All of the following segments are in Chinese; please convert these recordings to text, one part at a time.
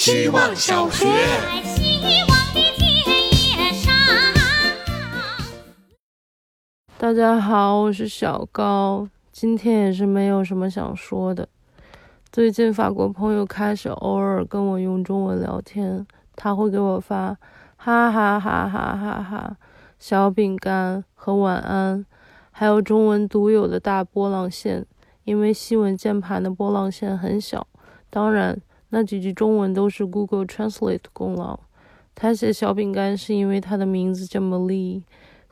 希望小学。大家好，我是小高，今天也是没有什么想说的。最近法国朋友开始偶尔跟我用中文聊天，他会给我发哈哈哈哈哈哈、小饼干和晚安，还有中文独有的大波浪线，因为西文键盘的波浪线很小。当然，那几句中文都是 Google Translate 功劳。他写小饼干是因为他的名字叫 Molly。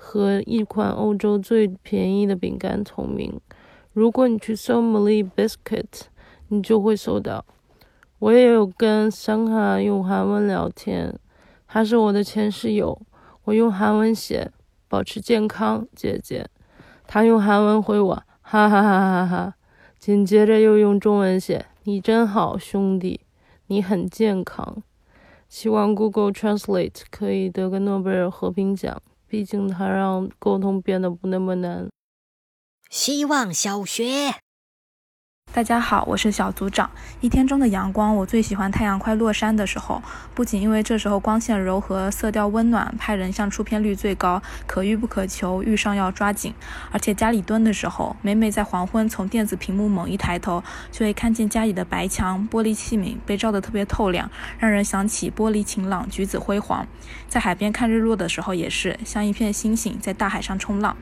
和一款欧洲最便宜的饼干同名。如果你去搜 Molly Biscuit，你就会搜到。我也有跟桑哈用韩文聊天，他是我的前室友。我用韩文写“保持健康，姐姐”，他用韩文回我“哈哈哈哈哈”，紧接着又用中文写“你真好，兄弟，你很健康”。希望 Google Translate 可以得个诺贝尔和平奖。毕竟它让沟通变得不那么难。希望小学。大家好，我是小组长。一天中的阳光，我最喜欢太阳快落山的时候。不仅因为这时候光线柔和，色调温暖，拍人像出片率最高，可遇不可求，遇上要抓紧。而且家里蹲的时候，每每在黄昏从电子屏幕猛一抬头，就会看见家里的白墙、玻璃器皿被照得特别透亮，让人想起玻璃晴朗，橘子辉煌。在海边看日落的时候，也是像一片星星在大海上冲浪。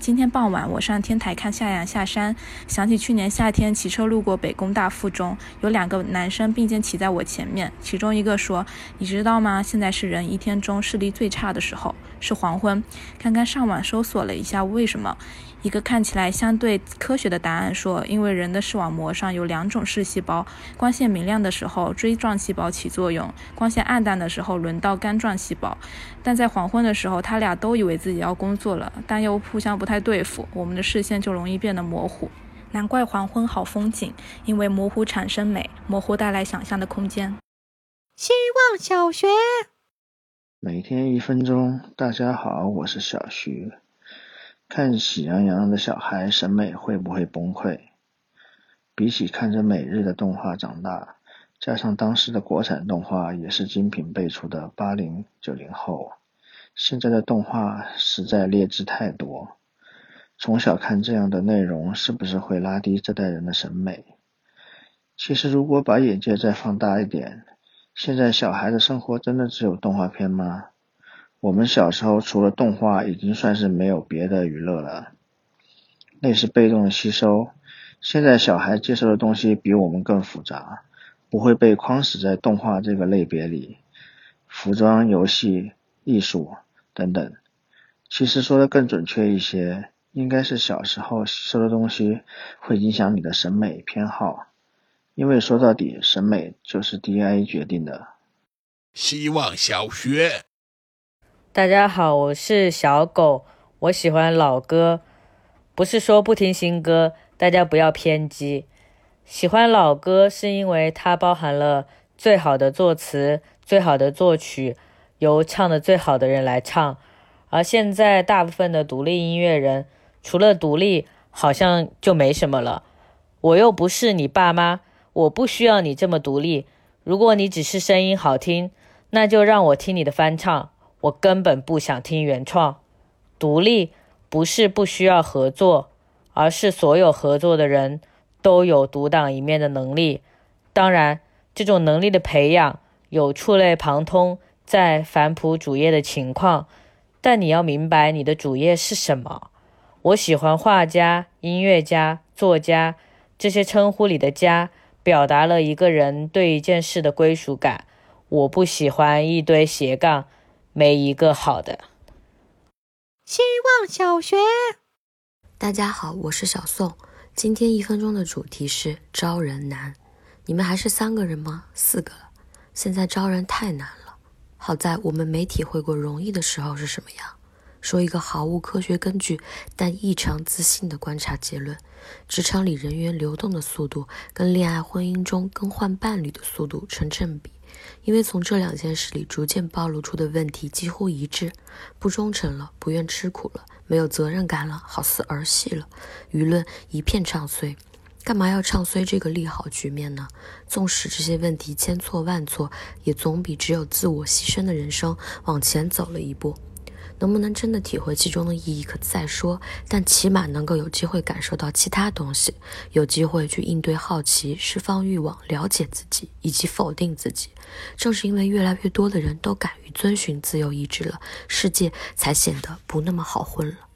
今天傍晚，我上天台看夏阳下山，想起去年夏天骑车路过北工大附中，有两个男生并肩骑在我前面，其中一个说：“你知道吗？现在是人一天中视力最差的时候，是黄昏。”刚刚上网搜索了一下为什么，一个看起来相对科学的答案说，因为人的视网膜上有两种视细胞，光线明亮的时候锥状细胞起作用，光线暗淡的时候轮到杆状细胞。但在黄昏的时候，他俩都以为自己要工作了，但又互相不太对付，我们的视线就容易变得模糊。难怪黄昏好风景，因为模糊产生美，模糊带来想象的空间。希望小学。每天一分钟，大家好，我是小徐。看喜羊羊的小孩审美会不会崩溃？比起看着每日的动画长大，加上当时的国产动画也是精品辈出的八零九零后，现在的动画实在劣质太多。从小看这样的内容，是不是会拉低这代人的审美？其实，如果把眼界再放大一点，现在小孩的生活真的只有动画片吗？我们小时候除了动画，已经算是没有别的娱乐了，那是被动的吸收。现在小孩接受的东西比我们更复杂，不会被框死在动画这个类别里，服装、游戏、艺术等等。其实说的更准确一些。应该是小时候吸收的东西会影响你的审美偏好，因为说到底，审美就是 DNA 决定的。希望小学。大家好，我是小狗，我喜欢老歌，不是说不听新歌，大家不要偏激。喜欢老歌是因为它包含了最好的作词、最好的作曲，由唱的最好的人来唱，而现在大部分的独立音乐人。除了独立，好像就没什么了。我又不是你爸妈，我不需要你这么独立。如果你只是声音好听，那就让我听你的翻唱。我根本不想听原创。独立不是不需要合作，而是所有合作的人都有独当一面的能力。当然，这种能力的培养有触类旁通，在返璞主业的情况。但你要明白你的主业是什么。我喜欢画家、音乐家、作家这些称呼里的“家”，表达了一个人对一件事的归属感。我不喜欢一堆斜杠，没一个好的。希望小学。大家好，我是小宋。今天一分钟的主题是招人难。你们还是三个人吗？四个了。现在招人太难了。好在我们没体会过容易的时候是什么样。说一个毫无科学根据但异常自信的观察结论：职场里人员流动的速度跟恋爱婚姻中更换伴侣的速度成正比。因为从这两件事里逐渐暴露出的问题几乎一致：不忠诚了，不愿吃苦了，没有责任感了，好似儿戏了。舆论一片唱衰。干嘛要唱衰这个利好局面呢？纵使这些问题千错万错，也总比只有自我牺牲的人生往前走了一步。能不能真的体会其中的意义，可再说。但起码能够有机会感受到其他东西，有机会去应对好奇、释放欲望、了解自己以及否定自己。正是因为越来越多的人都敢于遵循自由意志了，世界才显得不那么好混了。